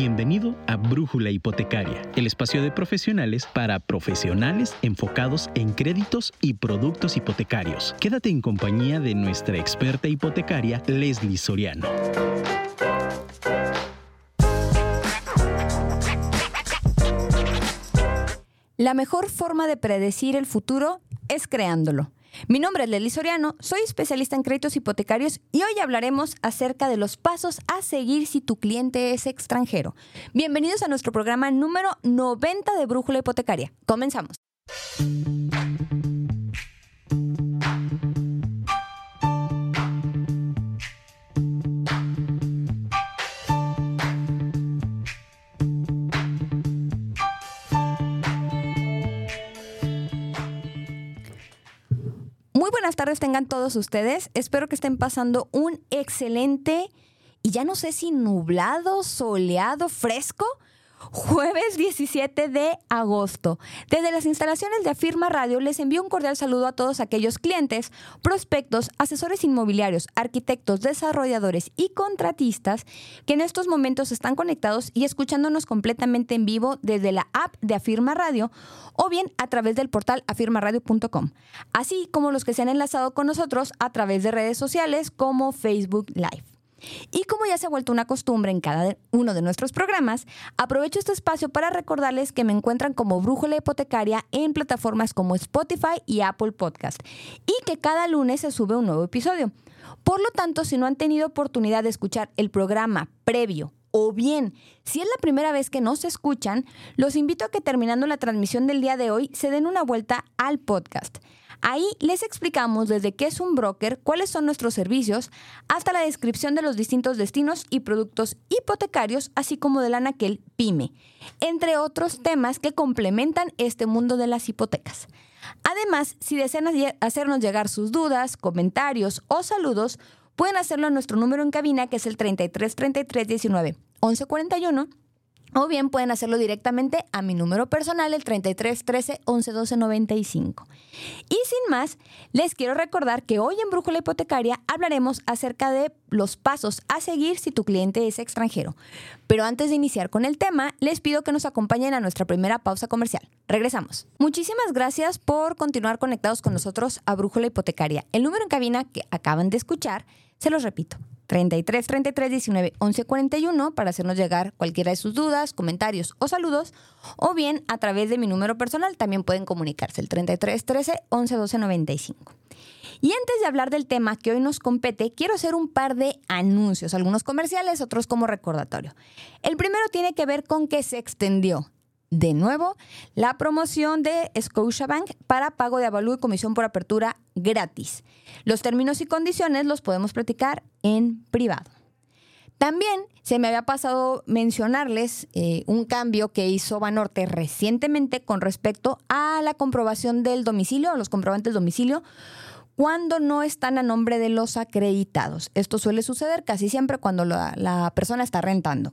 Bienvenido a Brújula Hipotecaria, el espacio de profesionales para profesionales enfocados en créditos y productos hipotecarios. Quédate en compañía de nuestra experta hipotecaria, Leslie Soriano. La mejor forma de predecir el futuro es creándolo. Mi nombre es Leslie Soriano, soy especialista en créditos hipotecarios y hoy hablaremos acerca de los pasos a seguir si tu cliente es extranjero. Bienvenidos a nuestro programa número 90 de Brújula Hipotecaria. Comenzamos. Tardes tengan todos ustedes. Espero que estén pasando un excelente y ya no sé si nublado, soleado, fresco Jueves 17 de agosto. Desde las instalaciones de Afirma Radio les envío un cordial saludo a todos aquellos clientes, prospectos, asesores inmobiliarios, arquitectos, desarrolladores y contratistas que en estos momentos están conectados y escuchándonos completamente en vivo desde la app de Afirma Radio o bien a través del portal afirmaradio.com, así como los que se han enlazado con nosotros a través de redes sociales como Facebook Live. Y como ya se ha vuelto una costumbre en cada uno de nuestros programas, aprovecho este espacio para recordarles que me encuentran como Brújula Hipotecaria en plataformas como Spotify y Apple Podcast y que cada lunes se sube un nuevo episodio. Por lo tanto, si no han tenido oportunidad de escuchar el programa previo o bien, si es la primera vez que nos escuchan, los invito a que terminando la transmisión del día de hoy se den una vuelta al podcast. Ahí les explicamos desde qué es un broker, cuáles son nuestros servicios, hasta la descripción de los distintos destinos y productos hipotecarios, así como del anaquel PYME, entre otros temas que complementan este mundo de las hipotecas. Además, si desean hacernos llegar sus dudas, comentarios o saludos, pueden hacerlo a nuestro número en cabina que es el 33 33 19 11 41 o bien pueden hacerlo directamente a mi número personal, el 33 13 11 12 95. Y sin más, les quiero recordar que hoy en Brújula Hipotecaria hablaremos acerca de los pasos a seguir si tu cliente es extranjero. Pero antes de iniciar con el tema, les pido que nos acompañen a nuestra primera pausa comercial. Regresamos. Muchísimas gracias por continuar conectados con nosotros a Brújula Hipotecaria. El número en cabina que acaban de escuchar, se los repito, 33 33 19 11 41 para hacernos llegar cualquiera de sus dudas, comentarios o saludos, o bien a través de mi número personal también pueden comunicarse el 33 13 11 12 95. Y antes de hablar del tema que hoy nos compete, quiero hacer un par de anuncios, algunos comerciales, otros como recordatorio. El primero tiene que ver con que se extendió de nuevo la promoción de Scotiabank para pago de avalúo y comisión por apertura gratis. Los términos y condiciones los podemos platicar en privado. También se me había pasado mencionarles eh, un cambio que hizo Banorte recientemente con respecto a la comprobación del domicilio, los comprobantes domicilio, cuando no están a nombre de los acreditados. Esto suele suceder casi siempre cuando la persona está rentando.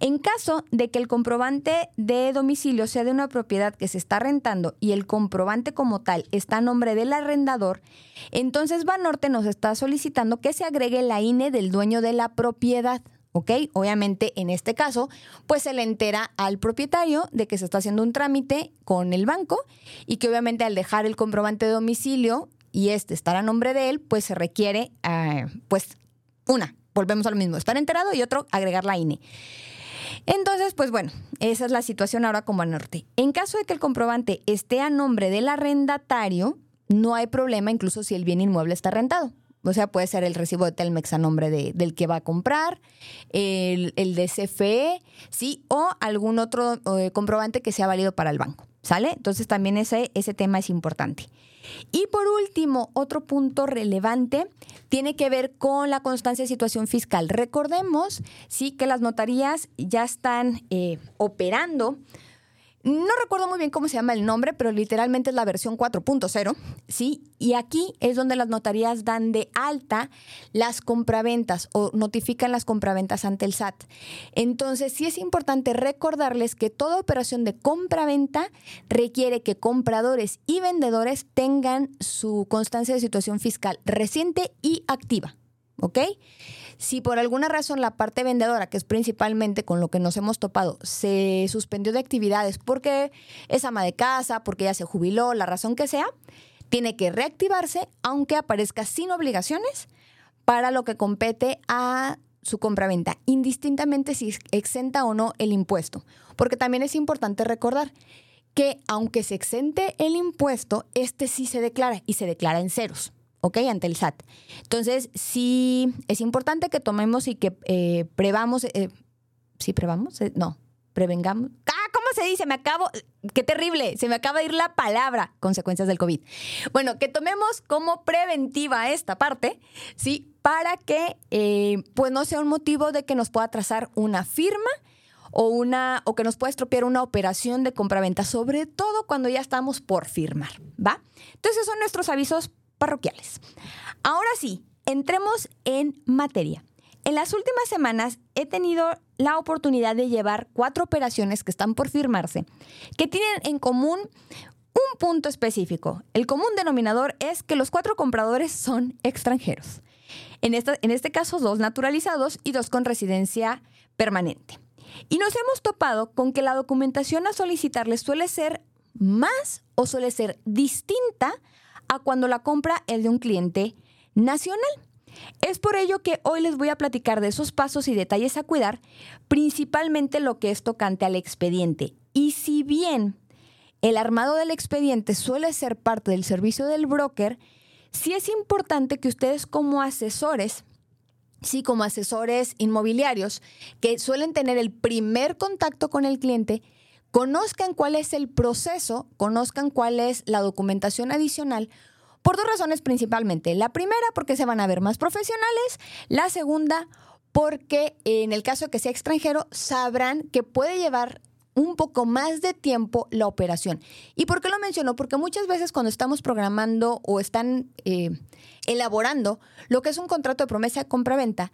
En caso de que el comprobante de domicilio sea de una propiedad que se está rentando y el comprobante como tal está a nombre del arrendador, entonces Banorte nos está solicitando que se agregue la INE del dueño de la propiedad. ¿ok? Obviamente, en este caso, pues se le entera al propietario de que se está haciendo un trámite con el banco y que obviamente al dejar el comprobante de domicilio y este estar a nombre de él, pues se requiere, eh, pues, una, volvemos a lo mismo, estar enterado y otro, agregar la INE. Entonces, pues bueno, esa es la situación ahora como norte. En caso de que el comprobante esté a nombre del arrendatario, no hay problema incluso si el bien inmueble está rentado. O sea, puede ser el recibo de Telmex a nombre de, del que va a comprar, el, el de CFE, sí, o algún otro eh, comprobante que sea válido para el banco. ¿Sale? Entonces también ese, ese tema es importante. Y por último, otro punto relevante tiene que ver con la constancia de situación fiscal. Recordemos, sí, que las notarías ya están eh, operando no recuerdo muy bien cómo se llama el nombre, pero literalmente es la versión 4.0, ¿sí? Y aquí es donde las notarías dan de alta las compraventas o notifican las compraventas ante el SAT. Entonces, sí es importante recordarles que toda operación de compraventa requiere que compradores y vendedores tengan su constancia de situación fiscal reciente y activa. ¿Ok? Si por alguna razón la parte vendedora, que es principalmente con lo que nos hemos topado, se suspendió de actividades porque es ama de casa, porque ya se jubiló, la razón que sea, tiene que reactivarse aunque aparezca sin obligaciones para lo que compete a su compraventa, indistintamente si exenta o no el impuesto. Porque también es importante recordar que aunque se exente el impuesto, este sí se declara y se declara en ceros. ¿Ok? Ante el SAT. Entonces, sí, es importante que tomemos y que eh, prevamos, eh, ¿sí prevamos? Eh, no, prevengamos. ¡Ah! ¿Cómo se dice? Me acabo, qué terrible, se me acaba de ir la palabra, consecuencias del COVID. Bueno, que tomemos como preventiva esta parte, ¿sí? Para que, pues, no sea un motivo de que nos pueda trazar una firma o, una, o que nos pueda estropear una operación de compraventa, sobre todo cuando ya estamos por firmar, ¿va? Entonces, son nuestros avisos parroquiales. Ahora sí, entremos en materia. En las últimas semanas he tenido la oportunidad de llevar cuatro operaciones que están por firmarse, que tienen en común un punto específico. El común denominador es que los cuatro compradores son extranjeros. En, en este caso, dos naturalizados y dos con residencia permanente. Y nos hemos topado con que la documentación a solicitarles suele ser más o suele ser distinta a cuando la compra es de un cliente nacional. Es por ello que hoy les voy a platicar de esos pasos y detalles a cuidar, principalmente lo que es tocante al expediente. Y si bien el armado del expediente suele ser parte del servicio del broker, sí es importante que ustedes como asesores, sí como asesores inmobiliarios, que suelen tener el primer contacto con el cliente, conozcan cuál es el proceso, conozcan cuál es la documentación adicional, por dos razones principalmente. La primera, porque se van a ver más profesionales. La segunda, porque en el caso de que sea extranjero, sabrán que puede llevar un poco más de tiempo la operación. ¿Y por qué lo menciono? Porque muchas veces cuando estamos programando o están eh, elaborando lo que es un contrato de promesa de compra-venta,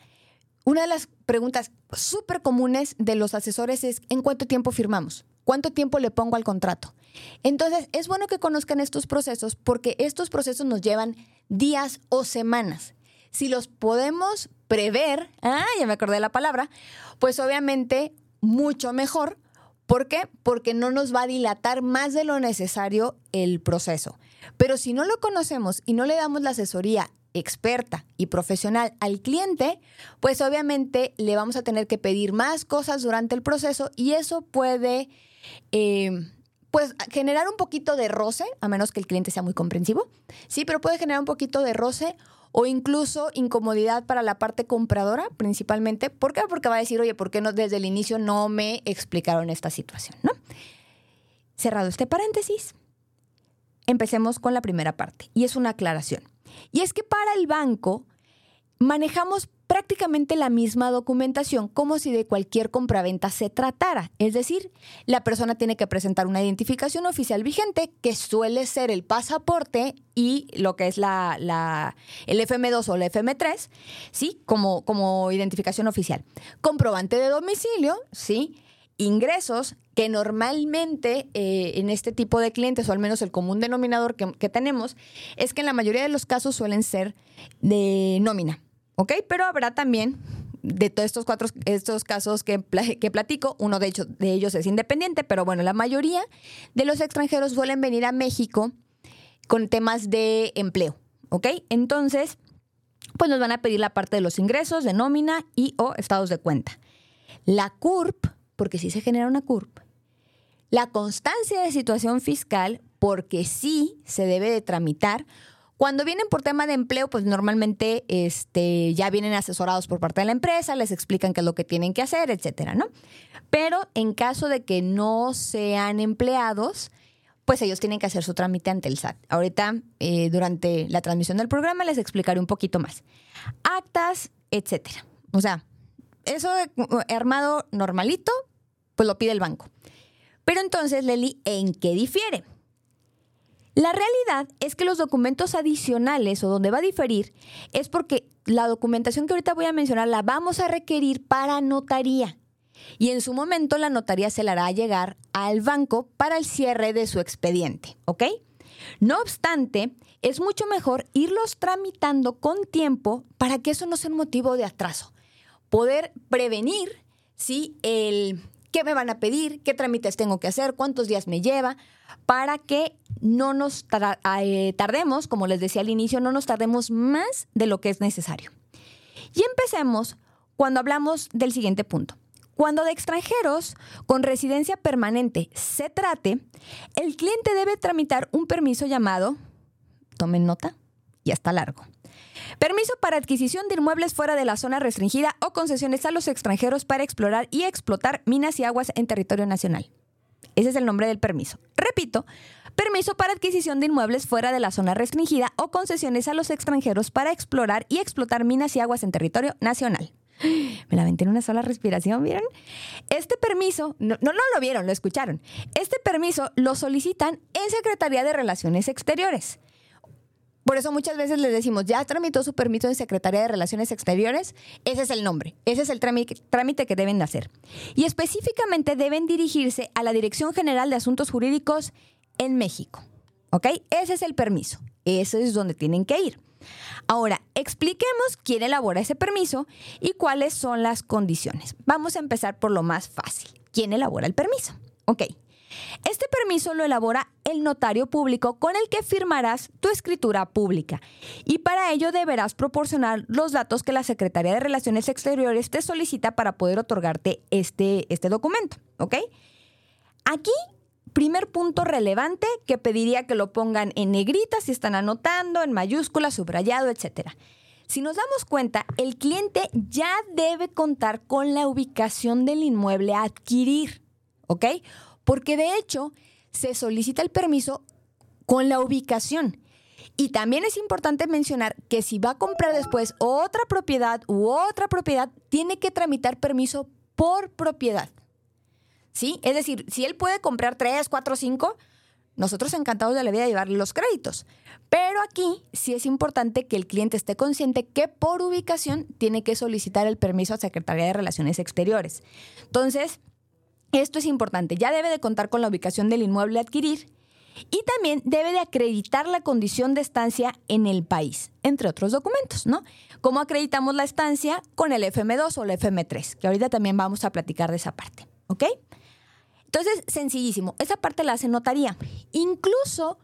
una de las preguntas súper comunes de los asesores es ¿en cuánto tiempo firmamos? ¿Cuánto tiempo le pongo al contrato? Entonces, es bueno que conozcan estos procesos porque estos procesos nos llevan días o semanas. Si los podemos prever, ah, ya me acordé de la palabra, pues obviamente mucho mejor. ¿Por qué? Porque no nos va a dilatar más de lo necesario el proceso. Pero si no lo conocemos y no le damos la asesoría experta y profesional al cliente, pues obviamente le vamos a tener que pedir más cosas durante el proceso y eso puede, eh, pues, generar un poquito de roce, a menos que el cliente sea muy comprensivo, sí, pero puede generar un poquito de roce o incluso incomodidad para la parte compradora, principalmente. ¿Por qué? Porque va a decir, oye, ¿por qué no desde el inicio no me explicaron esta situación? ¿no? Cerrado este paréntesis, empecemos con la primera parte y es una aclaración. Y es que para el banco manejamos prácticamente la misma documentación como si de cualquier compraventa se tratara. Es decir, la persona tiene que presentar una identificación oficial vigente, que suele ser el pasaporte y lo que es la, el FM2 o el FM3, ¿sí? Como, como identificación oficial. Comprobante de domicilio, ¿sí? ingresos que normalmente eh, en este tipo de clientes, o al menos el común denominador que, tenemos, es que en la mayoría de los casos suelen ser de nómina, ¿ok? Pero habrá también de todos estos cuatro estos casos que, que platico, uno de, hecho, de ellos es independiente, pero bueno, la mayoría de los extranjeros suelen venir a México con temas de empleo, ¿ok? Entonces, pues nos van a pedir la parte de los ingresos, de nómina y o estados de cuenta. La CURP porque sí se genera una curva. La constancia de situación fiscal, porque sí se debe de tramitar. Cuando vienen por tema de empleo, pues normalmente este, ya vienen asesorados por parte de la empresa, les explican qué es lo que tienen que hacer, etcétera, ¿no? Pero en caso de que no sean empleados, pues ellos tienen que hacer su trámite ante el SAT. Ahorita, eh, durante la transmisión del programa, les explicaré un poquito más. Actas, etcétera. O sea, eso armado normalito, pues lo pide el banco. Pero entonces, Leli, ¿en qué difiere? La realidad es que los documentos adicionales o donde va a diferir es porque la documentación que ahorita voy a mencionar la vamos a requerir para notaría. Y en su momento la notaría se la hará llegar al banco para el cierre de su expediente, ¿ok? No obstante, es mucho mejor irlos tramitando con tiempo para que eso no sea un motivo de atraso. Poder prevenir si el qué me van a pedir, qué trámites tengo que hacer, cuántos días me lleva, para que no nos eh, tardemos, como les decía al inicio, no nos tardemos más de lo que es necesario. Y empecemos cuando hablamos del siguiente punto. Cuando de extranjeros con residencia permanente se trate, el cliente debe tramitar un permiso llamado, tomen nota, ya está largo, Permiso para adquisición de inmuebles fuera de la zona restringida o concesiones a los extranjeros para explorar y explotar minas y aguas en territorio nacional. Ese es el nombre del permiso. Repito, permiso para adquisición de inmuebles fuera de la zona restringida o concesiones a los extranjeros para explorar y explotar minas y aguas en territorio nacional. Me la aventé en una sola respiración, ¿vieron? Este permiso, no, no lo vieron, lo escucharon. Este permiso lo solicitan en Secretaría de Relaciones Exteriores. Por eso muchas veces les decimos, ya tramitó su permiso de Secretaría de Relaciones Exteriores, ese es el nombre, ese es el trámite que deben hacer. Y específicamente deben dirigirse a la Dirección General de Asuntos Jurídicos en México. ¿Ok? Ese es el permiso, ese es donde tienen que ir. Ahora, expliquemos quién elabora ese permiso y cuáles son las condiciones. Vamos a empezar por lo más fácil. ¿Quién elabora el permiso? Ok. Este permiso lo elabora el notario público con el que firmarás tu escritura pública y para ello deberás proporcionar los datos que la Secretaría de Relaciones Exteriores te solicita para poder otorgarte este, este documento, ¿ok? Aquí, primer punto relevante que pediría que lo pongan en negrita si están anotando, en mayúscula, subrayado, etcétera. Si nos damos cuenta, el cliente ya debe contar con la ubicación del inmueble a adquirir, ¿ok? Porque de hecho se solicita el permiso con la ubicación. Y también es importante mencionar que si va a comprar después otra propiedad u otra propiedad, tiene que tramitar permiso por propiedad. ¿Sí? Es decir, si él puede comprar tres, cuatro, cinco, nosotros encantados de la vida llevarle los créditos. Pero aquí sí es importante que el cliente esté consciente que por ubicación tiene que solicitar el permiso a Secretaría de Relaciones Exteriores. Entonces, esto es importante, ya debe de contar con la ubicación del inmueble a adquirir y también debe de acreditar la condición de estancia en el país, entre otros documentos, ¿no? ¿Cómo acreditamos la estancia? Con el FM2 o el FM3, que ahorita también vamos a platicar de esa parte, ¿ok? Entonces, sencillísimo, esa parte la hace notaría. Incluso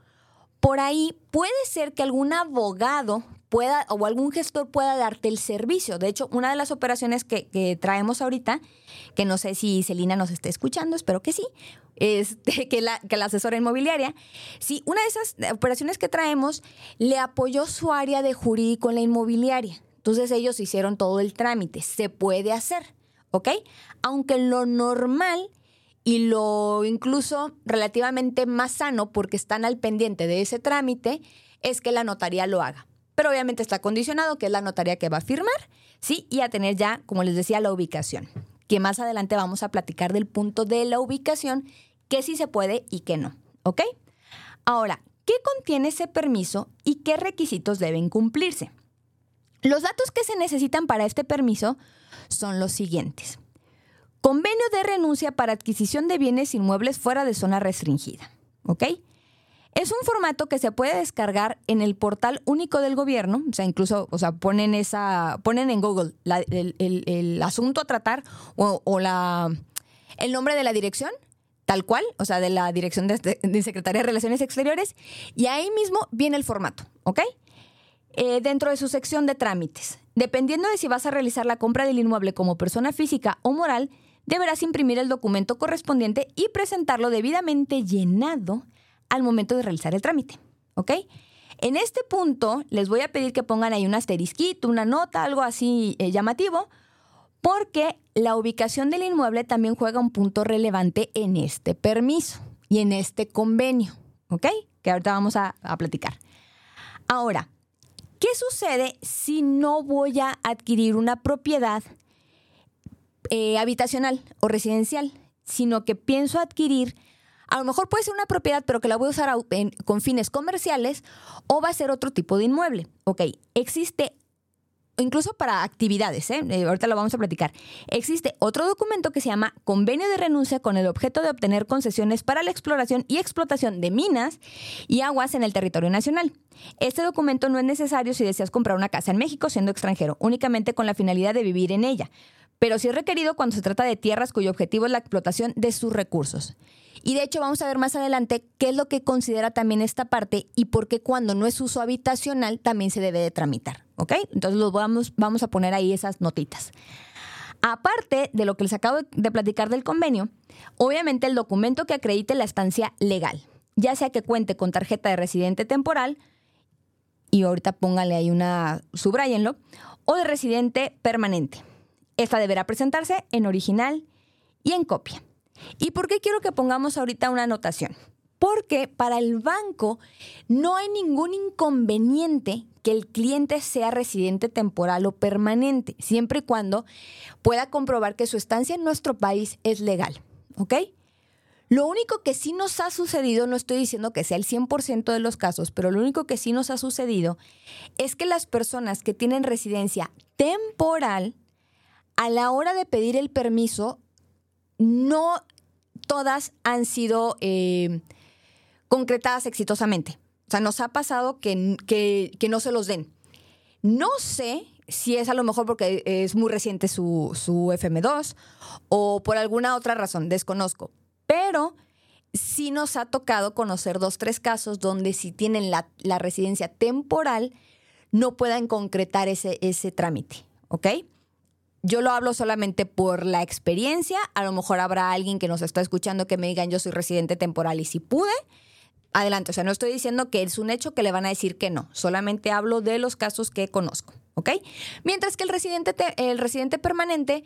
por ahí puede ser que algún abogado pueda o algún gestor pueda darte el servicio. De hecho, una de las operaciones que, traemos ahorita, que no sé si Celina nos está escuchando, espero que sí, es que, la, asesora inmobiliaria, sí, una de esas operaciones que traemos le apoyó su área de jurídico en la inmobiliaria. Entonces ellos hicieron todo el trámite. Se puede hacer, ¿ok? Aunque lo normal y lo incluso relativamente más sano, porque están al pendiente de ese trámite, es que la notaría lo haga pero obviamente está condicionado, que es la notaría que va a firmar, ¿sí? Y a tener ya, como les decía, la ubicación, que más adelante vamos a platicar del punto de la ubicación, que sí se puede y que no, ¿ok? Ahora, ¿qué contiene ese permiso y qué requisitos deben cumplirse? Los datos que se necesitan para este permiso son los siguientes. Convenio de renuncia para adquisición de bienes inmuebles fuera de zona restringida. ¿Ok? Es un formato que se puede descargar en el portal único del gobierno, o sea, incluso, o sea, ponen esa, ponen en Google el, asunto a tratar o, la, el nombre de la dirección, tal cual, o sea, de la dirección de, Secretaría de Relaciones Exteriores, y ahí mismo viene el formato, ¿ok? Eh, dentro de su sección de trámites. Dependiendo de si vas a realizar la compra del inmueble como persona física o moral, deberás imprimir el documento correspondiente y presentarlo debidamente llenado al momento de realizar el trámite. ¿Ok? En este punto les voy a pedir que pongan ahí un asterisquito, una nota, algo así eh, llamativo, porque la ubicación del inmueble también juega un punto relevante en este permiso y en este convenio, ¿ok? Que ahorita vamos a, platicar. Ahora, ¿qué sucede si no voy a adquirir una propiedad eh, habitacional o residencial, sino que pienso adquirir a lo mejor puede ser una propiedad, pero que la voy a usar con fines comerciales o va a ser otro tipo de inmueble. Ok, existe incluso para actividades, ¿eh? ¿eh? ahorita lo vamos a platicar. Existe otro documento que se llama Convenio de Renuncia con el objeto de obtener concesiones para la exploración y explotación de minas y aguas en el territorio nacional. Este documento no es necesario si deseas comprar una casa en México siendo extranjero, únicamente con la finalidad de vivir en ella, pero sí es requerido cuando se trata de tierras cuyo objetivo es la explotación de sus recursos. Y de hecho vamos a ver más adelante qué es lo que considera también esta parte y por qué cuando no es uso habitacional también se debe de tramitar. ¿Ok? Entonces los vamos, vamos a poner ahí esas notitas. Aparte de lo que les acabo de platicar del convenio, obviamente el documento que acredite la estancia legal, ya sea que cuente con tarjeta de residente temporal, y ahorita póngale ahí una, subrayenlo, o de residente permanente. Esta deberá presentarse en original y en copia. ¿Y por qué quiero que pongamos ahorita una anotación? Porque para el banco no hay ningún inconveniente que el cliente sea residente temporal o permanente, siempre y cuando pueda comprobar que su estancia en nuestro país es legal. ¿Ok? Lo único que sí nos ha sucedido, no estoy diciendo que sea el 100% de los casos, pero lo único que sí nos ha sucedido es que las personas que tienen residencia temporal, a la hora de pedir el permiso, no todas han sido eh, concretadas exitosamente. O sea, nos ha pasado que, que, no se los den. No sé si es a lo mejor porque es muy reciente su, su FM2 o por alguna otra razón, desconozco. Pero sí nos ha tocado conocer dos, tres casos donde si tienen la, la residencia temporal, no puedan concretar ese, ese trámite. ¿Ok? Yo lo hablo solamente por la experiencia. A lo mejor habrá alguien que nos está escuchando que me digan yo soy residente temporal y si pude, adelante. O sea, no estoy diciendo que es un hecho que le van a decir que no. Solamente hablo de los casos que conozco. ¿Ok? Mientras que el residente, el residente permanente,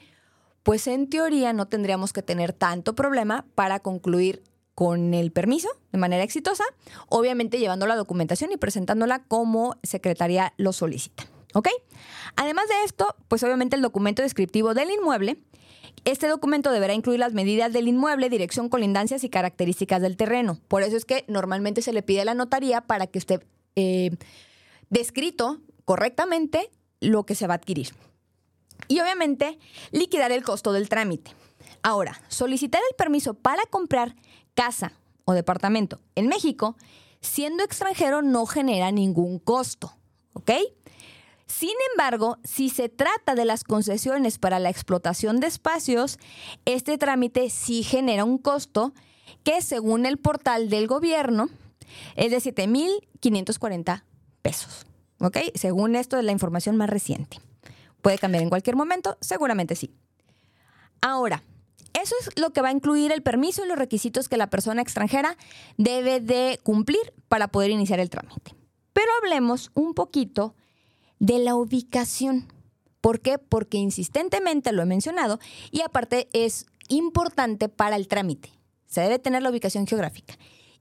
pues en teoría no tendríamos que tener tanto problema para concluir con el permiso de manera exitosa, obviamente llevando la documentación y presentándola como secretaría lo solicita. ¿Ok? Además de esto, pues obviamente el documento descriptivo del inmueble. Este documento deberá incluir las medidas del inmueble, dirección, colindancias y características del terreno. Por eso es que normalmente se le pide a la notaría para que esté eh, descrito correctamente lo que se va a adquirir. Y obviamente liquidar el costo del trámite. Ahora, solicitar el permiso para comprar casa o departamento en México, siendo extranjero, no genera ningún costo. ¿Ok? Sin embargo, si se trata de las concesiones para la explotación de espacios, este trámite sí genera un costo que según el portal del gobierno es de 7.540 pesos. ¿Ok? Según esto es la información más reciente. ¿Puede cambiar en cualquier momento? Seguramente sí. Ahora, eso es lo que va a incluir el permiso y los requisitos que la persona extranjera debe de cumplir para poder iniciar el trámite. Pero hablemos un poquito de la ubicación. ¿Por qué? Porque insistentemente lo he mencionado y aparte es importante para el trámite. Se debe tener la ubicación geográfica.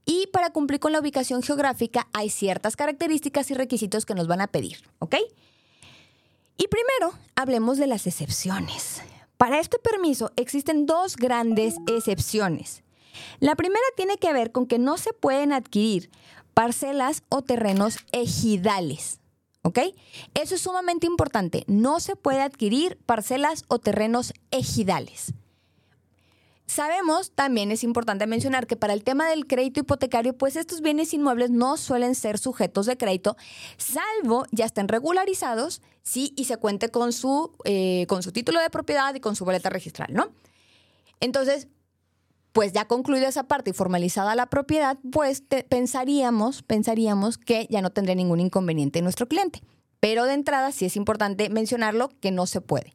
Y para cumplir con la ubicación geográfica hay ciertas características y requisitos que nos van a pedir, ¿ok? Y primero, hablemos de las excepciones. Para este permiso existen dos grandes excepciones. La primera tiene que ver con que no se pueden adquirir parcelas o terrenos ejidales. ¿Ok? Eso es sumamente importante. No se puede adquirir parcelas o terrenos ejidales. Sabemos, también es importante mencionar que para el tema del crédito hipotecario, pues estos bienes inmuebles no suelen ser sujetos de crédito, salvo ya estén regularizados, sí, y se cuente con su, eh, con su título de propiedad y con su boleta registral, ¿no? Entonces, pues ya concluida esa parte y formalizada la propiedad, pues pensaríamos, pensaríamos que ya no tendría ningún inconveniente nuestro cliente. Pero de entrada sí es importante mencionarlo que no se puede.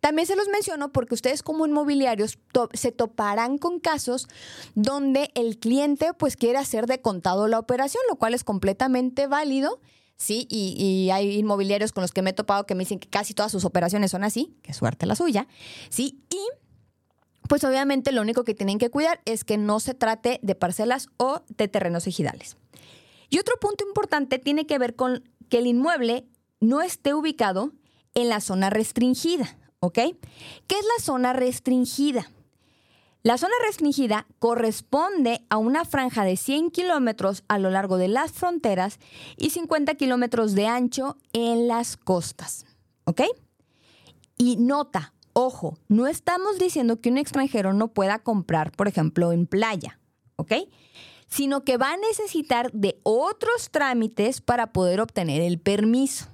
También se los menciono porque ustedes como inmobiliarios se toparán con casos donde el cliente pues quiere hacer de contado la operación, lo cual es completamente válido. Sí, y, y, hay inmobiliarios con los que me he topado que me dicen que casi todas sus operaciones son así, qué suerte la suya, sí, y pues obviamente lo único que tienen que cuidar es que no se trate de parcelas o de terrenos ejidales. Y otro punto importante tiene que ver con que el inmueble no esté ubicado en la zona restringida, ¿ok? ¿Qué es la zona restringida? La zona restringida corresponde a una franja de 100 kilómetros a lo largo de las fronteras y 50 kilómetros de ancho en las costas. ¿Ok? Y nota, ojo, no estamos diciendo que un extranjero no pueda comprar, por ejemplo, en playa, ¿ok? Sino que va a necesitar de otros trámites para poder obtener el permiso.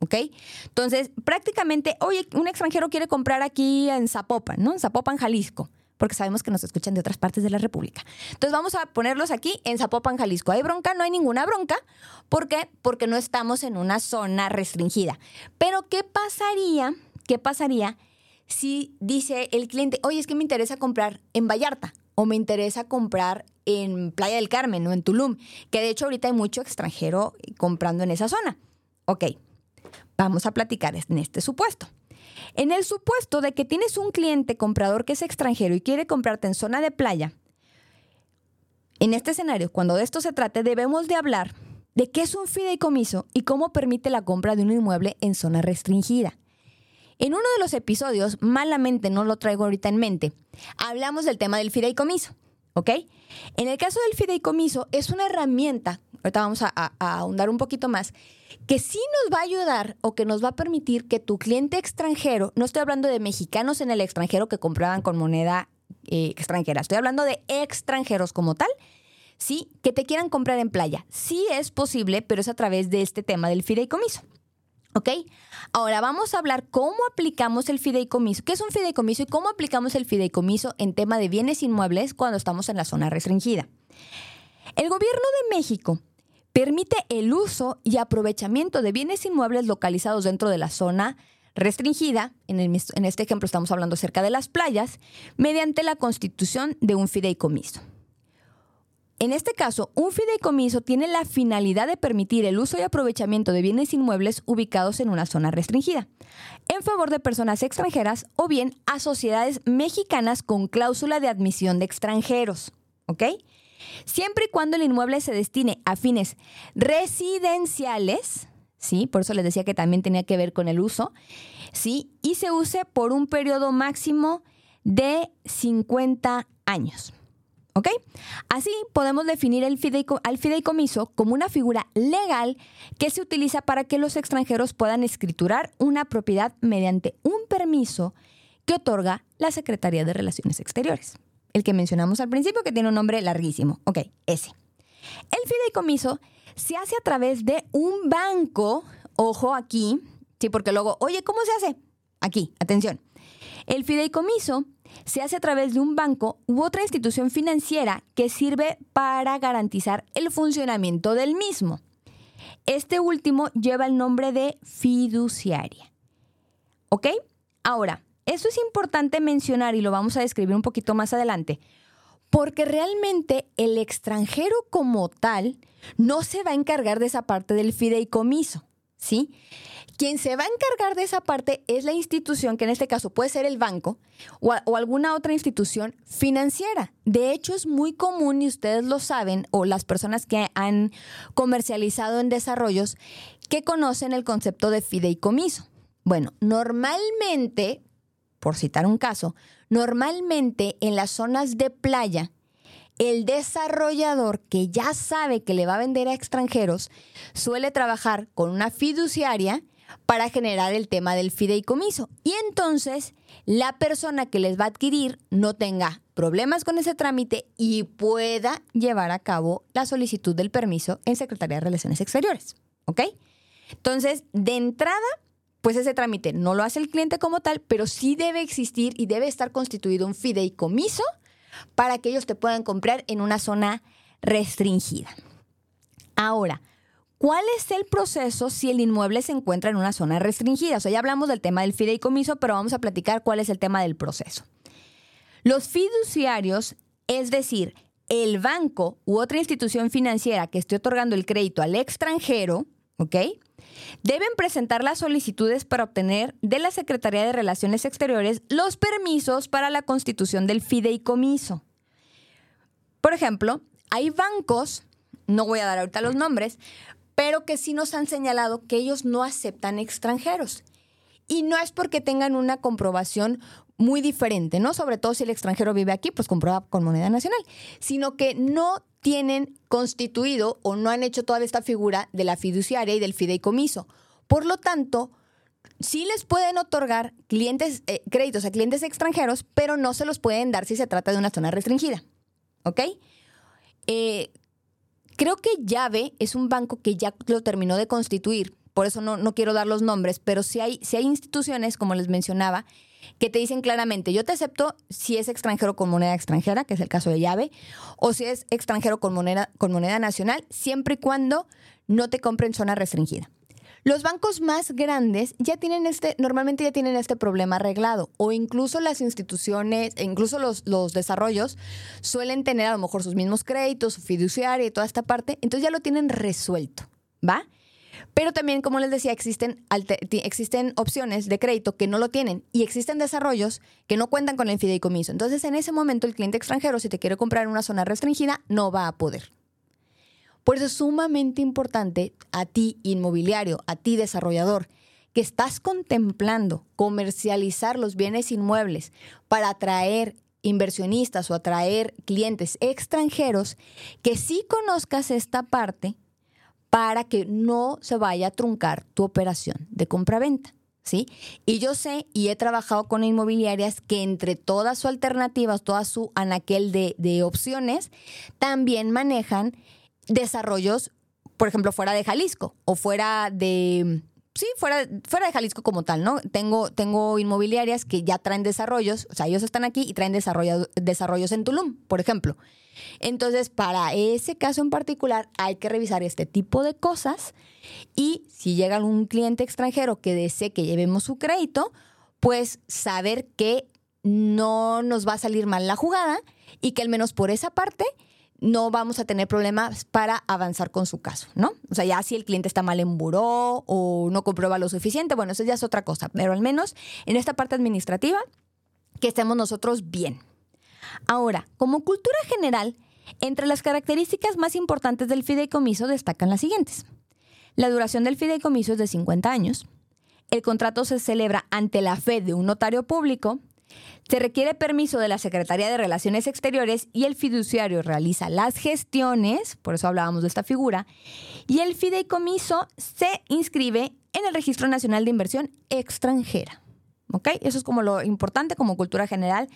¿Ok? Entonces, prácticamente, oye, un extranjero quiere comprar aquí en Zapopan, ¿no? En Zapopan, Jalisco porque sabemos que nos escuchan de otras partes de la República. Entonces vamos a ponerlos aquí en Zapopan, Jalisco. ¿Hay bronca? No hay ninguna bronca. ¿Por qué? Porque no estamos en una zona restringida. Pero ¿qué pasaría? ¿Qué pasaría si dice el cliente, oye, es que me interesa comprar en Vallarta o me interesa comprar en Playa del Carmen o en Tulum, que de hecho ahorita hay mucho extranjero comprando en esa zona? Ok, vamos a platicar en este supuesto. En el supuesto de que tienes un cliente comprador que es extranjero y quiere comprarte en zona de playa, en este escenario, cuando de esto se trate, debemos de hablar de qué es un fideicomiso y cómo permite la compra de un inmueble en zona restringida. En uno de los episodios, malamente no lo traigo ahorita en mente, hablamos del tema del fideicomiso, ¿ok? En el caso del fideicomiso, es una herramienta, ahorita vamos a, ahondar un poquito más, que sí nos va a ayudar o que nos va a permitir que tu cliente extranjero, no estoy hablando de mexicanos en el extranjero que compraban con moneda eh, extranjera, estoy hablando de extranjeros como tal, sí, que te quieran comprar en playa. Sí es posible, pero es a través de este tema del fideicomiso. ¿Ok? Ahora vamos a hablar cómo aplicamos el fideicomiso, qué es un fideicomiso y cómo aplicamos el fideicomiso en tema de bienes inmuebles cuando estamos en la zona restringida. El gobierno de México permite el uso y aprovechamiento de bienes inmuebles localizados dentro de la zona restringida, en, en, este ejemplo estamos hablando cerca de las playas, mediante la constitución de un fideicomiso. En este caso, un fideicomiso tiene la finalidad de permitir el uso y aprovechamiento de bienes inmuebles ubicados en una zona restringida, en favor de personas extranjeras o bien a sociedades mexicanas con cláusula de admisión de extranjeros. ¿Ok? Siempre y cuando el inmueble se destine a fines residenciales, ¿sí? Por eso les decía que también tenía que ver con el uso, ¿sí? Y se use por un periodo máximo de 50 años. ¿Ok? Así podemos definir el al fideicomiso como una figura legal que se utiliza para que los extranjeros puedan escriturar una propiedad mediante un permiso que otorga la Secretaría de Relaciones Exteriores el que mencionamos al principio, que tiene un nombre larguísimo. Ok, ese. El fideicomiso se hace a través de un banco, ojo aquí, sí, porque luego, oye, ¿cómo se hace? Aquí, atención. El fideicomiso se hace a través de un banco u otra institución financiera que sirve para garantizar el funcionamiento del mismo. Este último lleva el nombre de fiduciaria. ¿Ok? Ahora, eso es importante mencionar y lo vamos a describir un poquito más adelante, porque realmente el extranjero como tal no se va a encargar de esa parte del fideicomiso, ¿sí? Quien se va a encargar de esa parte es la institución, que en este caso puede ser el banco o, alguna otra institución financiera. De hecho, es muy común, y ustedes lo saben, o las personas que han comercializado en desarrollos, que conocen el concepto de fideicomiso. Bueno, normalmente por citar un caso, normalmente en las zonas de playa, el desarrollador que ya sabe que le va a vender a extranjeros suele trabajar con una fiduciaria para generar el tema del fideicomiso. Y entonces la persona que les va a adquirir no tenga problemas con ese trámite y pueda llevar a cabo la solicitud del permiso en Secretaría de Relaciones Exteriores. ¿Ok? Entonces, de entrada, pues ese trámite no lo hace el cliente como tal, pero sí debe existir y debe estar constituido un fideicomiso para que ellos te puedan comprar en una zona restringida. Ahora, ¿cuál es el proceso si el inmueble se encuentra en una zona restringida? O sea, ya hablamos del tema del fideicomiso, pero vamos a platicar cuál es el tema del proceso. Los fiduciarios, es decir, el banco u otra institución financiera que esté otorgando el crédito al extranjero, ¿ok? Deben presentar las solicitudes para obtener de la Secretaría de Relaciones Exteriores los permisos para la constitución del fideicomiso. Por ejemplo, hay bancos, no voy a dar ahorita los nombres, pero que sí nos han señalado que ellos no aceptan extranjeros. Y no es porque tengan una comprobación muy diferente, ¿no? Sobre todo si el extranjero vive aquí, pues comprueba con moneda nacional, sino que no tienen constituido o no han hecho toda esta figura de la fiduciaria y del fideicomiso. Por lo tanto, sí les pueden otorgar clientes, eh, créditos a clientes extranjeros, pero no se los pueden dar si se trata de una zona restringida. ¿Ok? Eh, creo que Llave es un banco que ya lo terminó de constituir, por eso no, no quiero dar los nombres, pero si hay, si hay instituciones, como les mencionaba, que te dicen claramente, yo te acepto si es extranjero con moneda extranjera, que es el caso de llave, o si es extranjero con moneda, con moneda nacional, siempre y cuando no te compren zona restringida. Los bancos más grandes ya tienen este, normalmente ya tienen este problema arreglado, o incluso las instituciones, e incluso los, los desarrollos suelen tener a lo mejor sus mismos créditos, su fiduciaria y toda esta parte, entonces ya lo tienen resuelto, ¿va? Pero también, como les decía, existen, existen opciones de crédito que no lo tienen y existen desarrollos que no cuentan con el fideicomiso. Entonces, en ese momento, el cliente extranjero, si te quiere comprar en una zona restringida, no va a poder. Por eso es sumamente importante a ti, inmobiliario, a ti, desarrollador, que estás contemplando comercializar los bienes inmuebles para atraer inversionistas o atraer clientes extranjeros, que sí conozcas esta parte para que no se vaya a truncar tu operación de compraventa. ¿Sí? Y yo sé y he trabajado con inmobiliarias que entre todas sus alternativas, toda su anaquel de, de opciones, también manejan desarrollos, por ejemplo, fuera de Jalisco o fuera de, sí, fuera, fuera de Jalisco como tal, ¿no? Tengo, tengo inmobiliarias que ya traen desarrollos, o sea, ellos están aquí y traen desarrollos en Tulum, por ejemplo. Entonces, para ese caso en particular, hay que revisar este tipo de cosas y si llega algún cliente extranjero que desee que llevemos su crédito, pues saber que no nos va a salir mal la jugada y que al menos por esa parte no vamos a tener problemas para avanzar con su caso, ¿no? O sea, ya si el cliente está mal en buró o no comprueba lo suficiente, bueno, eso ya es otra cosa, pero al menos en esta parte administrativa, que estemos nosotros bien. Ahora, como cultura general, entre las características más importantes del fideicomiso destacan las siguientes. La duración del fideicomiso es de 50 años. El contrato se celebra ante la fe de un notario público se requiere permiso de la Secretaría de Relaciones Exteriores y el fiduciario realiza las gestiones, por eso hablábamos de esta figura, y el fideicomiso se inscribe en el Registro Nacional de Inversión Extranjera. ¿Ok? Eso es como lo importante como cultura general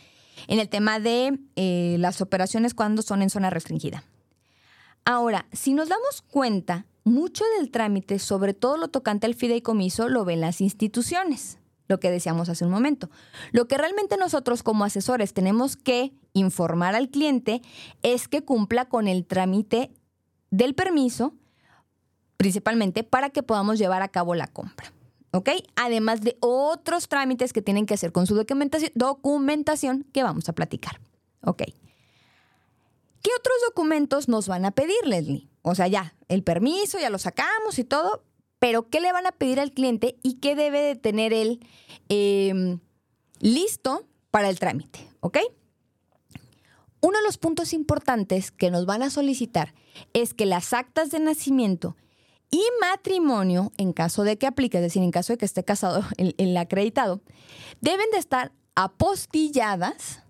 en el tema de eh, las operaciones cuando son en zona restringida. Ahora, si nos damos cuenta, mucho del trámite, sobre todo lo tocante al fideicomiso, lo ven las instituciones lo que decíamos hace un momento. Lo que realmente nosotros como asesores tenemos que informar al cliente es que cumpla con el trámite del permiso, principalmente para que podamos llevar a cabo la compra. ¿Ok? Además de otros trámites que tienen que hacer con su documentación, que vamos a platicar. ¿Ok? ¿Qué otros documentos nos van a pedir, Leslie? O sea, ya, el permiso, ya lo sacamos y todo, pero ¿qué le van a pedir al cliente y qué debe de tener él em, listo para el trámite? ¿Ok? Uno de los puntos importantes que nos van a solicitar es que las actas de nacimiento y matrimonio, en caso de que aplique, es decir, en caso de que esté casado el, el acreditado, deben de estar apostilladas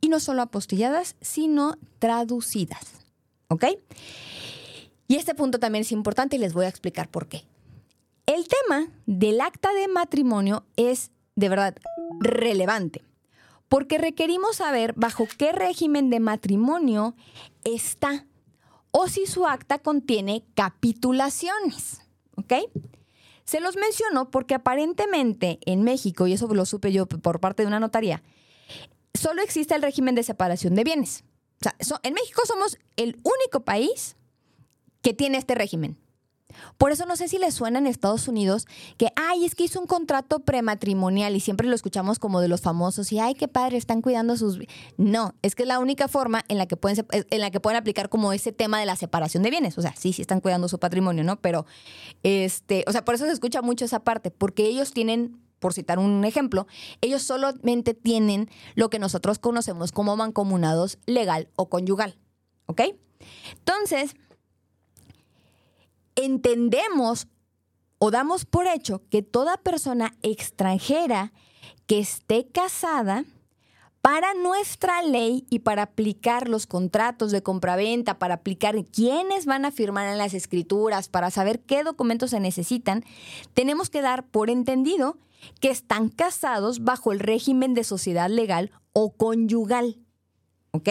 y no solo apostilladas, sino traducidas. ¿Ok? Y este punto también es importante y les voy a explicar por qué. El tema del acta de matrimonio es de verdad relevante, porque requerimos saber bajo qué régimen de matrimonio está o si su acta contiene capitulaciones. ¿Ok? Se los menciono porque aparentemente en México, y eso lo supe yo por parte de una notaría, solo existe el régimen de separación de bienes. O sea, en México somos el único país que tiene este régimen. Por eso no sé si le suena en Estados Unidos que, ay, es que hizo un contrato prematrimonial y siempre lo escuchamos como de los famosos y, ay, qué padre, están cuidando sus... No, es que es la única forma en la que pueden, en la que pueden aplicar como ese tema de la separación de bienes. O sea, sí, sí están cuidando su patrimonio, ¿no? Pero, este, o sea, por eso se escucha mucho esa parte, porque ellos tienen por citar un ejemplo, ellos solamente tienen lo que nosotros conocemos como mancomunados legal o conyugal. ¿Ok? Entonces, entendemos o damos por hecho que toda persona extranjera que esté casada Para nuestra ley y para aplicar los contratos de compraventa, para aplicar quiénes van a firmar en las escrituras, para saber qué documentos se necesitan, tenemos que dar por entendido que están casados bajo el régimen de sociedad legal o conyugal. ¿Ok?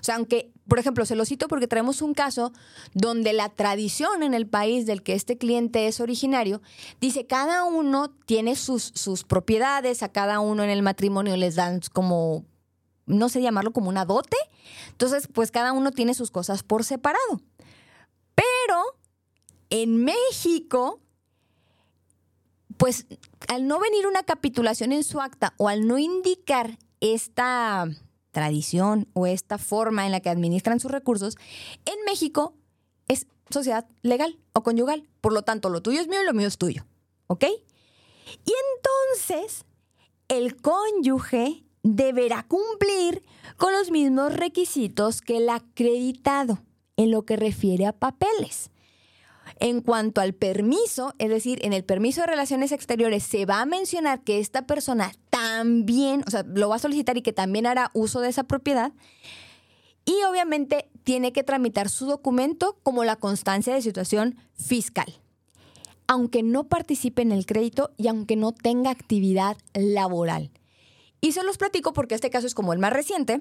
O sea, aunque, por ejemplo, se lo cito porque traemos un caso donde la tradición en el país del que este cliente es originario dice cada uno tiene sus, sus propiedades, a cada uno en el matrimonio les dan como, no sé llamarlo como una dote. Entonces, pues cada uno tiene sus cosas por separado. Pero en México, pues al no venir una capitulación en su acta o al no indicar esta tradición o esta forma en la que administran sus recursos, en México es sociedad legal o conyugal. Por lo tanto, lo tuyo es mío y lo mío es tuyo. ¿Ok? Y entonces, el cónyuge deberá cumplir con los mismos requisitos que el acreditado en lo que refiere a papeles. En cuanto al permiso, es decir, en el permiso de relaciones exteriores se va a mencionar que esta persona también, o sea, lo va a solicitar y que también hará uso de esa propiedad. Y obviamente tiene que tramitar su documento como la constancia de situación fiscal, aunque no participe en el crédito y aunque no tenga actividad laboral. Y se los platico porque este caso es como el más reciente,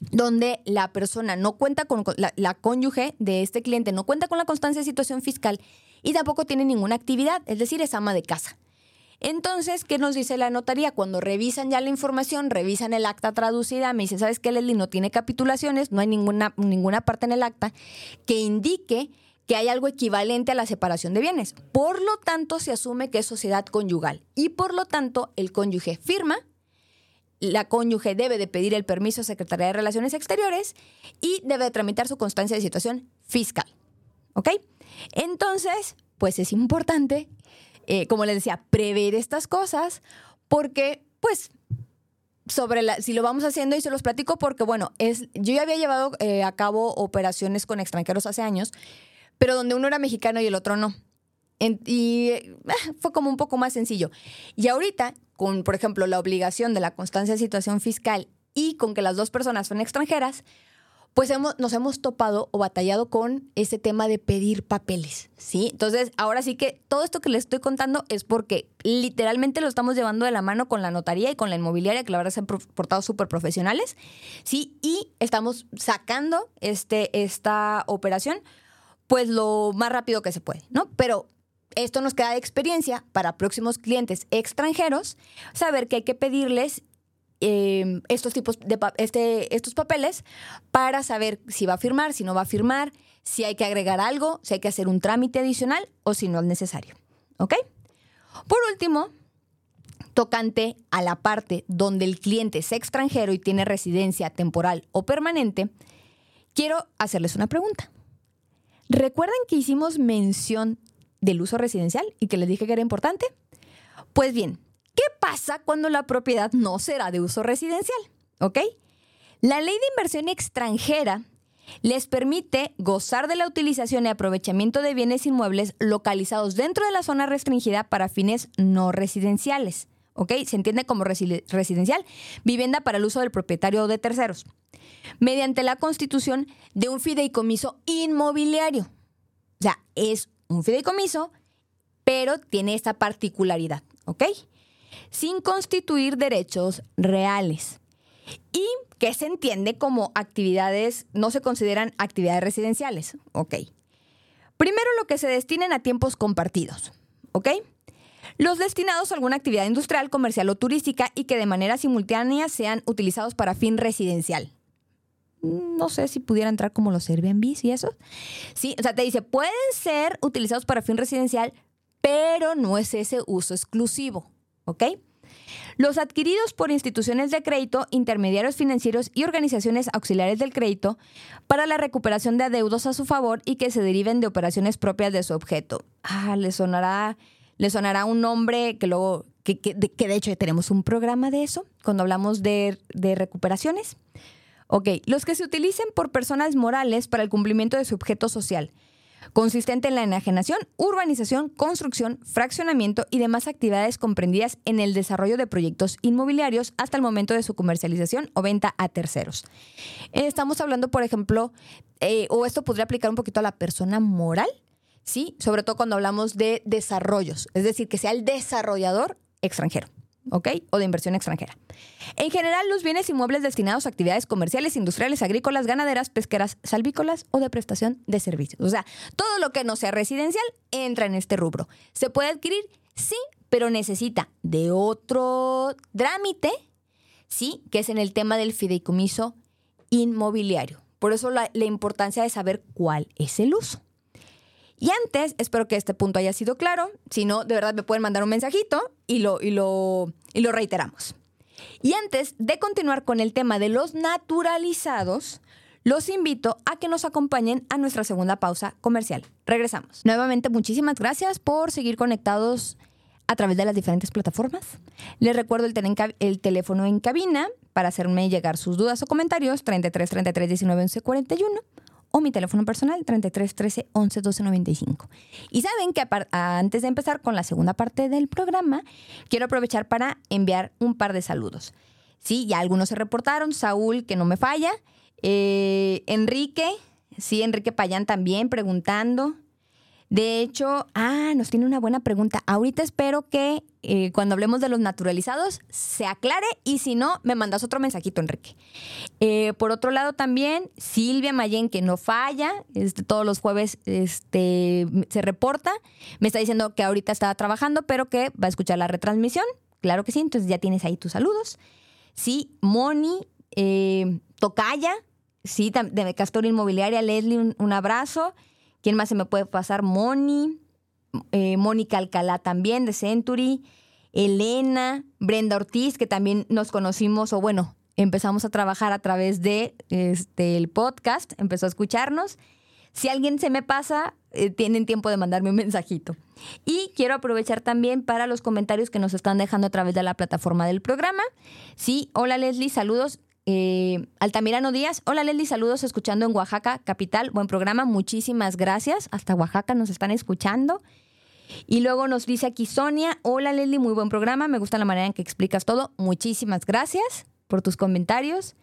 donde la persona no cuenta con, la, cónyuge de este cliente no cuenta con la constancia de situación fiscal y tampoco tiene ninguna actividad, es decir, es ama de casa. Entonces, ¿qué nos dice la notaría? Cuando revisan ya la información, revisan el acta traducida, me dice, ¿sabes qué, Leslie? No tiene capitulaciones, no hay ninguna, ninguna parte en el acta que indique que hay algo equivalente a la separación de bienes. Por lo tanto, se asume que es sociedad conyugal y por lo tanto el cónyuge firma la cónyuge debe de pedir el permiso a Secretaría de Relaciones Exteriores y debe de tramitar su constancia de situación fiscal. ¿Ok? Entonces, pues es importante, eh, como les decía, prever estas cosas porque, pues, sobre la, si lo vamos haciendo y se los platico porque, bueno, es, yo ya había llevado eh, a cabo operaciones con extranjeros hace años, pero donde uno era mexicano y el otro no. y eh, fue como un poco más sencillo. Y ahorita con, por ejemplo, la obligación de la constancia de situación fiscal y con que las dos personas son extranjeras, pues hemos, nos hemos topado o batallado con ese tema de pedir papeles, ¿sí? Entonces, ahora sí que todo esto que les estoy contando es porque literalmente lo estamos llevando de la mano con la notaría y con la inmobiliaria, que la verdad se han portado súper profesionales, ¿sí? Y estamos sacando este, esta operación, pues lo más rápido que se puede, ¿no? Pero esto nos queda de experiencia para próximos clientes extranjeros, saber que hay que pedirles em, estos tipos de este, estos papeles para saber si va a firmar, si no va a firmar, si hay que agregar algo, si hay que hacer un trámite adicional o si no es necesario. ¿Ok? Por último, tocante a la parte donde el cliente es extranjero y tiene residencia temporal o permanente, quiero hacerles una pregunta. ¿Recuerdan que hicimos mención del uso residencial y que les dije que era importante? Pues bien, ¿qué pasa cuando la propiedad no será de uso residencial? ¿Ok? La ley de inversión extranjera les permite gozar de la utilización y aprovechamiento de bienes inmuebles localizados dentro de la zona restringida para fines no residenciales. ¿Ok? Se entiende como residencial, vivienda para el uso del propietario o de terceros, mediante la constitución de un fideicomiso inmobiliario. O sea, es un fideicomiso, pero tiene esta particularidad, ¿ok? Sin constituir derechos reales. Y que se entiende como actividades, no se consideran actividades residenciales, ¿ok? Primero lo que se destinen a tiempos compartidos, ¿ok? Los destinados a alguna actividad industrial, comercial o turística y que de manera simultánea sean utilizados para fin residencial, no sé si pudiera entrar como los Airbnb y eso. Sí, o sea, te dice, pueden ser utilizados para fin residencial, pero no es ese uso exclusivo, ¿ok? Los adquiridos por instituciones de crédito, intermediarios financieros y organizaciones auxiliares del crédito para la recuperación de adeudos a su favor y que se deriven de operaciones propias de su objeto. Ah, le sonará, le sonará un nombre que luego, que, de hecho tenemos un programa de eso, cuando hablamos de, de recuperaciones. Ok, los que se utilicen por personas morales para el cumplimiento de su objeto social. consistente en la enajenación, urbanización, construcción, fraccionamiento y demás actividades comprendidas en el desarrollo de proyectos inmobiliarios hasta el momento de su comercialización o venta a terceros. Eh, estamos hablando, por ejemplo, eh, o esto podría aplicar un poquito a la persona moral, ¿sí? Sobre todo cuando hablamos de desarrollos, es decir, que sea el desarrollador extranjero. ¿Ok? O de inversión extranjera. En general, los bienes inmuebles destinados a actividades comerciales, industriales, agrícolas, ganaderas, pesqueras, salvícolas o de prestación de servicios. O sea, todo lo que no sea residencial entra en este rubro. ¿Se puede adquirir? Sí, pero necesita de otro trámite, sí, que es en el tema del fideicomiso inmobiliario. Por eso la, la importancia de saber cuál es el uso. Y antes, espero que este punto haya sido claro. Si no, de verdad me pueden mandar un mensajito y lo, y lo, y lo reiteramos. Y antes de continuar con el tema de los naturalizados, los invito a que nos acompañen a nuestra segunda pausa comercial. Regresamos. Nuevamente, muchísimas gracias por seguir conectados a través de las diferentes plataformas. Les recuerdo el, el teléfono en cabina para hacerme llegar sus dudas o comentarios 33 33 19 11 41 o mi teléfono personal 33 13 11 12 95. Y saben que antes de empezar con la segunda parte del programa, quiero aprovechar para enviar un par de saludos. Sí, ya algunos se reportaron, Saúl, que no me falla, eh, Enrique, sí, Enrique Payán también preguntando, de hecho, ah, nos tiene una buena pregunta. Ahorita espero que eh, cuando hablemos de los naturalizados se aclare y si no, me mandas otro mensajito, Enrique. Eh, por otro lado también, Silvia Mayen, que no falla, este, todos los jueves este, se reporta, me está diciendo que ahorita estaba trabajando, pero que va a escuchar la retransmisión. Claro que sí, entonces ya tienes ahí tus saludos. Sí, Moni, eh, Tocaya, sí, de Castor Inmobiliaria, Leslie, un abrazo. ¿Quién más se me puede pasar? Moni, eh, Mónica Alcalá también de Century, Elena, Brenda Ortiz, que también nos conocimos, o bueno, empezamos a trabajar a través de este, el podcast, empezó a escucharnos. Si alguien se me pasa, eh, tienen tiempo de mandarme un mensajito. Y quiero aprovechar también para los comentarios que nos están dejando a través de la plataforma del programa. Sí, hola Leslie, saludos. Eh, Altamirano Díaz, hola Leslie, saludos escuchando en Oaxaca, capital, buen programa, muchísimas gracias, hasta Oaxaca nos están escuchando. Y luego nos dice aquí Sonia, hola Leslie, muy buen programa, me gusta la manera en que explicas todo, muchísimas gracias por tus comentarios.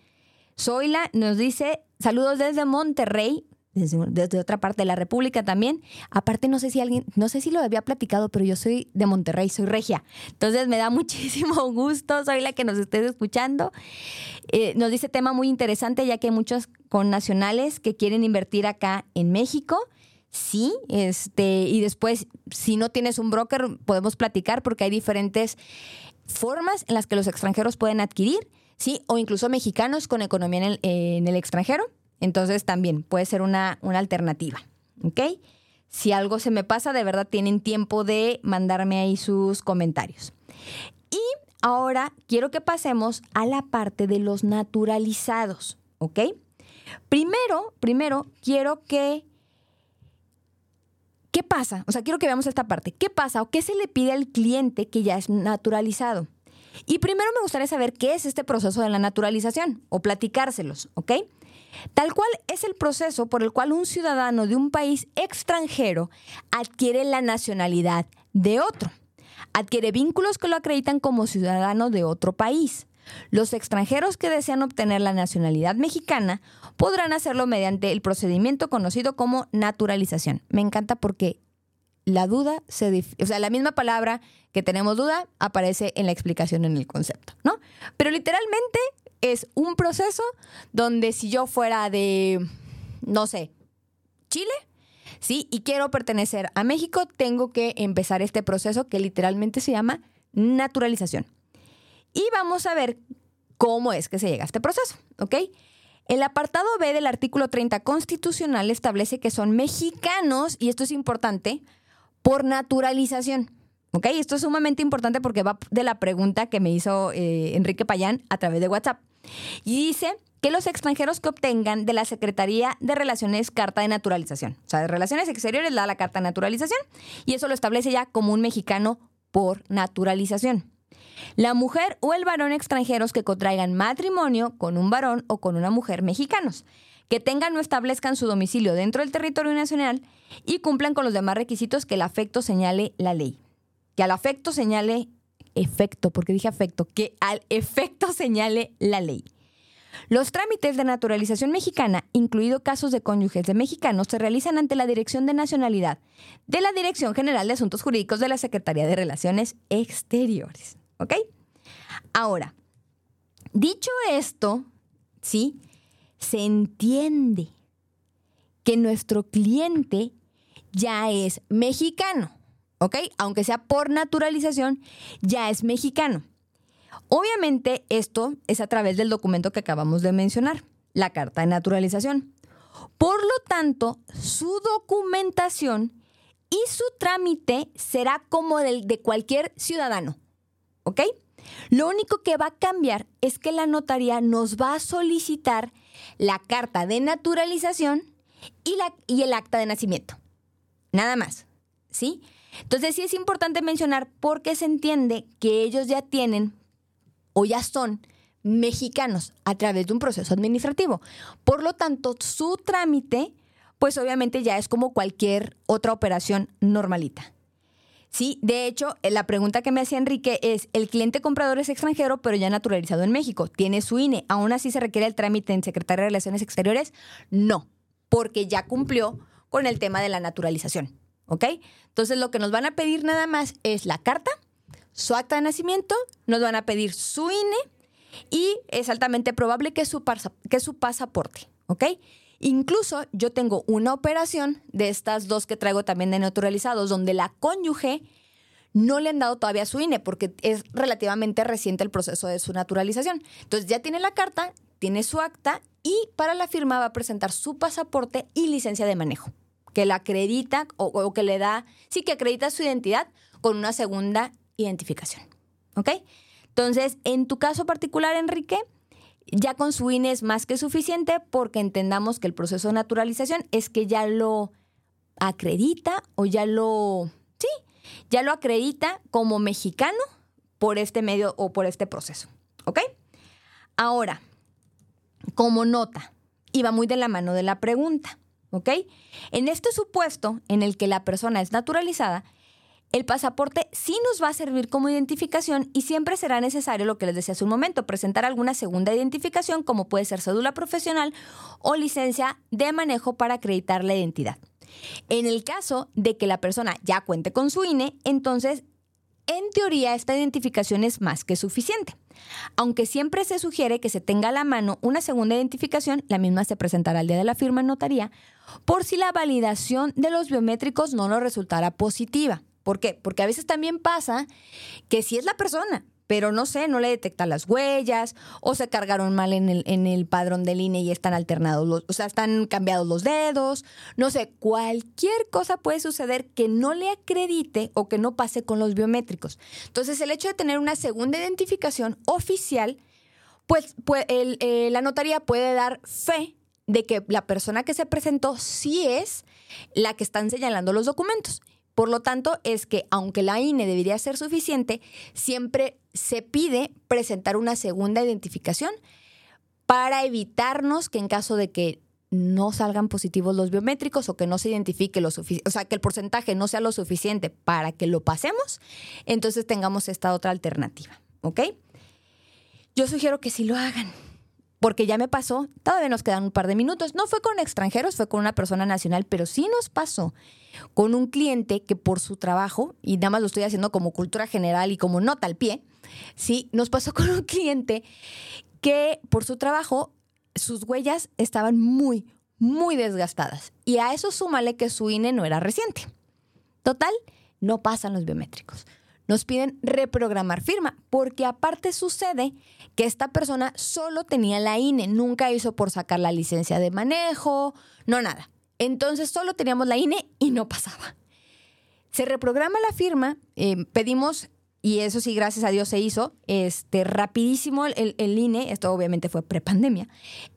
Zoila nos dice, saludos desde Monterrey, desde, otra parte de la República también. Aparte, no sé si alguien, no sé si lo había platicado, pero yo soy de Monterrey, soy regia. Entonces me da muchísimo gusto, soy la que nos estés escuchando. Eh, nos dice tema muy interesante, ya que hay muchos con nacionales que quieren invertir acá en México. Sí, este, y después, si no tienes un broker, podemos platicar porque hay diferentes formas en las que los extranjeros pueden adquirir, sí, o incluso mexicanos con economía en el, en el extranjero. Entonces también puede ser una, alternativa. ¿Ok? Si algo se me pasa, de verdad tienen tiempo de mandarme ahí sus comentarios. Y ahora quiero que pasemos a la parte de los naturalizados. ¿Ok? Primero, primero quiero que... ¿Qué pasa? O sea, quiero que veamos esta parte. ¿Qué pasa o qué se le pide al cliente que ya es naturalizado? Y primero me gustaría saber qué es este proceso de la naturalización o platicárselos, ¿ok? Tal cual es el proceso por el cual un ciudadano de un país extranjero adquiere la nacionalidad de otro. Adquiere vínculos que lo acreditan como ciudadano de otro país. Los extranjeros que desean obtener la nacionalidad mexicana podrán hacerlo mediante el procedimiento conocido como naturalización. Me encanta porque la duda se... O sea, la misma palabra que tenemos duda aparece en la explicación en el concepto, ¿no? Pero literalmente es un proceso donde si yo fuera de, no sé, Chile, ¿sí? Y quiero pertenecer a México, tengo que empezar este proceso que literalmente se llama naturalización. Y vamos a ver cómo es que se llega a este proceso, ¿ok? El apartado B del artículo 30 constitucional establece que son mexicanos, y esto es importante, por naturalización. ¿Ok? Esto es sumamente importante porque va de la pregunta que me hizo eh, Enrique Payán a través de WhatsApp. Y dice que los extranjeros que obtengan de la Secretaría de Relaciones carta de naturalización, o sea, de Relaciones Exteriores da la carta de naturalización y eso lo establece ya como un mexicano por naturalización. La mujer o el varón extranjeros que contraigan matrimonio con un varón o con una mujer mexicanos, que tengan o establezcan su domicilio dentro del territorio nacional y cumplan con los demás requisitos que el afecto señale la ley. Que al afecto señale efecto, porque dije afecto, que al efecto señale la ley. Los trámites de naturalización mexicana, incluido casos de cónyuges de mexicanos, se realizan ante la Dirección de Nacionalidad de la Dirección General de Asuntos Jurídicos de la Secretaría de Relaciones Exteriores. ¿Ok? Ahora, dicho esto, ¿sí? Se entiende que nuestro cliente ya es mexicano, ¿ok? Aunque sea por naturalización, ya es mexicano. Obviamente esto es a través del documento que acabamos de mencionar, la carta de naturalización. Por lo tanto, su documentación y su trámite será como el de cualquier ciudadano, ¿ok? Lo único que va a cambiar es que la notaría nos va a solicitar la carta de naturalización y, la, y el acta de nacimiento. Nada más, ¿sí? Entonces sí es importante mencionar porque se entiende que ellos ya tienen o ya son mexicanos a través de un proceso administrativo. Por lo tanto, su trámite, pues obviamente ya es como cualquier otra operación normalita. Sí, de hecho, eh, la pregunta que me hacía Enrique es, el cliente comprador es extranjero, pero ya naturalizado en México, tiene su INE, ¿aún así se requiere el trámite en Secretaría de Relaciones Exteriores? No, porque ya cumplió con el tema de la naturalización, ¿ok? Entonces, lo que nos van a pedir nada más es la carta, su acta de nacimiento, nos van a pedir su INE y es altamente probable que su, que su pasaporte, ¿ok? Incluso yo tengo una operación de estas dos que traigo también de naturalizados, donde la cónyuge no le han dado todavía su INE porque es relativamente reciente el proceso de su naturalización. Entonces ya tiene la carta, tiene su acta y para la firma va a presentar su pasaporte y licencia de manejo, que la acredita o, que le da, sí que acredita su identidad con una segunda identificación. ¿Ok? Entonces, en tu caso particular, Enrique, ya con su INE es más que suficiente porque entendamos que el proceso de naturalización es que ya lo acredita o ya lo, sí, ya lo acredita como mexicano por este medio o por este proceso. ¿Ok? Ahora, como nota, y va muy de la mano de la pregunta, ¿ok? En este supuesto en el que la persona es naturalizada, el pasaporte sí nos va a servir como identificación y siempre será necesario, lo que les decía hace un momento, presentar alguna segunda identificación como puede ser cédula profesional o licencia de manejo para acreditar la identidad. En el caso de que la persona ya cuente con su INE, entonces, en teoría, esta identificación es más que suficiente. Aunque siempre se sugiere que se tenga a la mano una segunda identificación, la misma se presentará al día de la firma en notaría, por si la validación de los biométricos no nos resultara positiva. ¿Por qué? Porque a veces también pasa que si es la persona, pero no sé, no le detecta las huellas o se cargaron mal en el, en el padrón del INE y están alternados, los, o sea, están cambiados los dedos, no sé, cualquier cosa puede suceder que no le acredite o que no pase con los biométricos. Entonces, el hecho de tener una segunda identificación oficial, pues, pues la notaría puede dar fe de que la persona que se presentó sí es la que están señalando los documentos. Por lo tanto, es que aunque la INE debería ser suficiente, siempre se pide presentar una segunda identificación para evitarnos que en caso de que no salgan positivos los biométricos o que no se identifique lo suficiente, o sea, que el porcentaje no sea lo suficiente para que lo pasemos, entonces tengamos esta otra alternativa, ¿ok? Yo sugiero que sí lo hagan porque ya me pasó, todavía nos quedan un par de minutos. No fue con extranjeros, fue con una persona nacional, pero sí nos pasó con un cliente que por su trabajo, y nada más lo estoy haciendo como cultura general y como nota al pie, sí, nos pasó con un cliente que por su trabajo sus huellas estaban muy, muy desgastadas. Y a eso súmale que su INE no era reciente. Total, no pasan los biométricos nos piden reprogramar firma, porque aparte sucede que esta persona solo tenía la INE, nunca hizo por sacar la licencia de manejo, no nada. Entonces solo teníamos la INE y no pasaba. Se reprograma la firma, eh, pedimos, y eso sí, gracias a Dios se hizo, este, rapidísimo el, INE, esto obviamente fue prepandemia,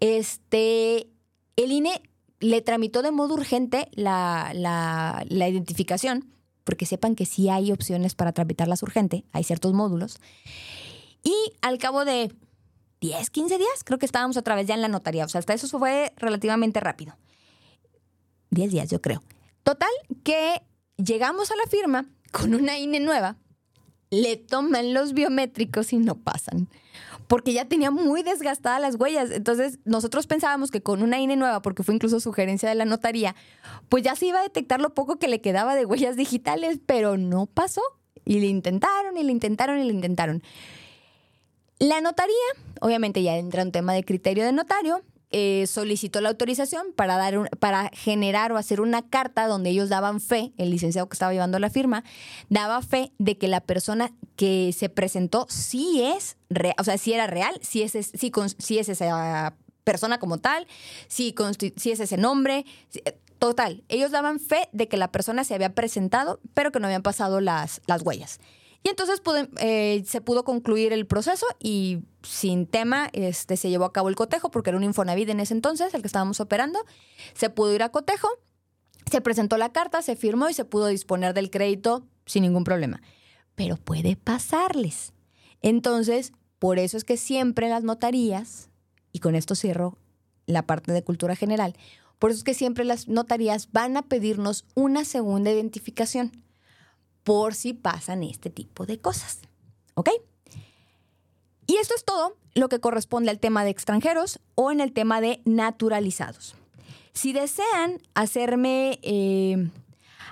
este, el INE le tramitó de modo urgente la, la, la identificación porque sepan que sí hay opciones para tramitarlas urgente, hay ciertos módulos. Y al cabo de 10, 15 días, creo que estábamos otra vez ya en la notaría. O sea, hasta eso fue relativamente rápido. 10 días, yo creo. Total, que llegamos a la firma con una INE nueva, le toman los biométricos y no pasan. Porque ya tenía muy desgastadas las huellas. Entonces, nosotros pensábamos que con una INE nueva, porque fue incluso sugerencia de la notaría, pues ya se iba a detectar lo poco que le quedaba de huellas digitales, pero no pasó. Y le intentaron, y le intentaron, y le intentaron. La notaría, obviamente ya entra un tema de criterio de notario, eh, solicitó la autorización para, dar para generar o hacer una carta donde ellos daban fe, el licenciado que estaba llevando la firma, daba fe de que la persona que se presentó sí es o sea, sí era real, sí es, sí, es esa persona como tal, sí, sí es ese nombre. total, ellos daban fe de que la persona se había presentado, pero que no habían pasado las, las huellas. Y entonces eh, se pudo concluir el proceso y sin tema este, se llevó a cabo el cotejo porque era un Infonavit en ese entonces, el que estábamos operando. Se pudo ir a cotejo, se presentó la carta, se firmó y se pudo disponer del crédito sin ningún problema. Pero puede pasarles. Entonces, por eso es que siempre las notarías, y con esto cierro la parte de cultura general, por eso es que siempre las notarías van a pedirnos una segunda identificación por si pasan este tipo de cosas. ¿Ok? Y esto es todo lo que corresponde al tema de extranjeros o en el tema de naturalizados. Si desean hacerme, eh,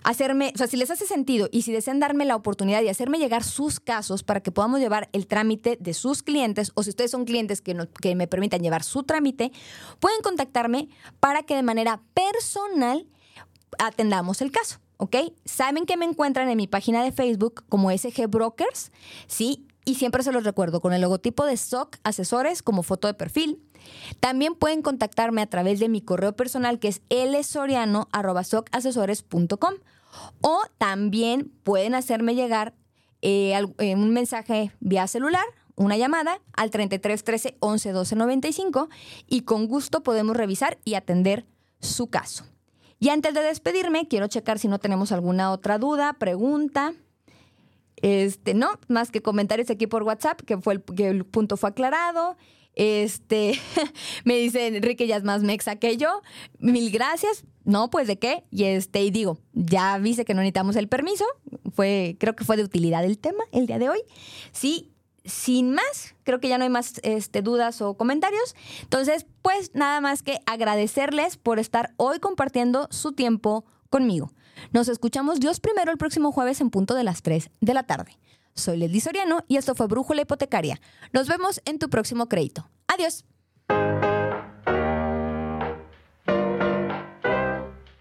hacerme, o sea, si les hace sentido y si desean darme la oportunidad de hacerme llegar sus casos para que podamos llevar el trámite de sus clientes, o si ustedes son clientes que, que me permitan llevar su trámite, pueden contactarme para que de manera personal atendamos el caso. ¿Ok? Saben que me encuentran en mi página de Facebook como SG Brokers, ¿sí? Y siempre se los recuerdo con el logotipo de SOC Asesores como foto de perfil. También pueden contactarme a través de mi correo personal que es lsoriano.socasesores.com o también pueden hacerme llegar eh, eh, un mensaje vía celular, una llamada al 33 13 11 12 95 y con gusto podemos revisar y atender su caso. Y antes de despedirme, quiero checar si no tenemos alguna otra duda, pregunta. Este, no, más que comentarios aquí por WhatsApp, que fue el, que el punto fue aclarado. Este, me dice Enrique ya es más mexa que yo. Mil gracias. No, pues de qué. Y este, y digo, ya viste que no necesitamos el permiso. Fue, creo que fue de utilidad el tema el día de hoy. Sí, sin más, creo que ya no hay más este, dudas o comentarios. Entonces, pues nada más que agradecerles por estar hoy compartiendo su tiempo conmigo. Nos escuchamos Dios primero el próximo jueves en punto de las 3 de la tarde. Soy Leslie Soriano y esto fue Brújula Hipotecaria. Nos vemos en tu próximo crédito. Adiós.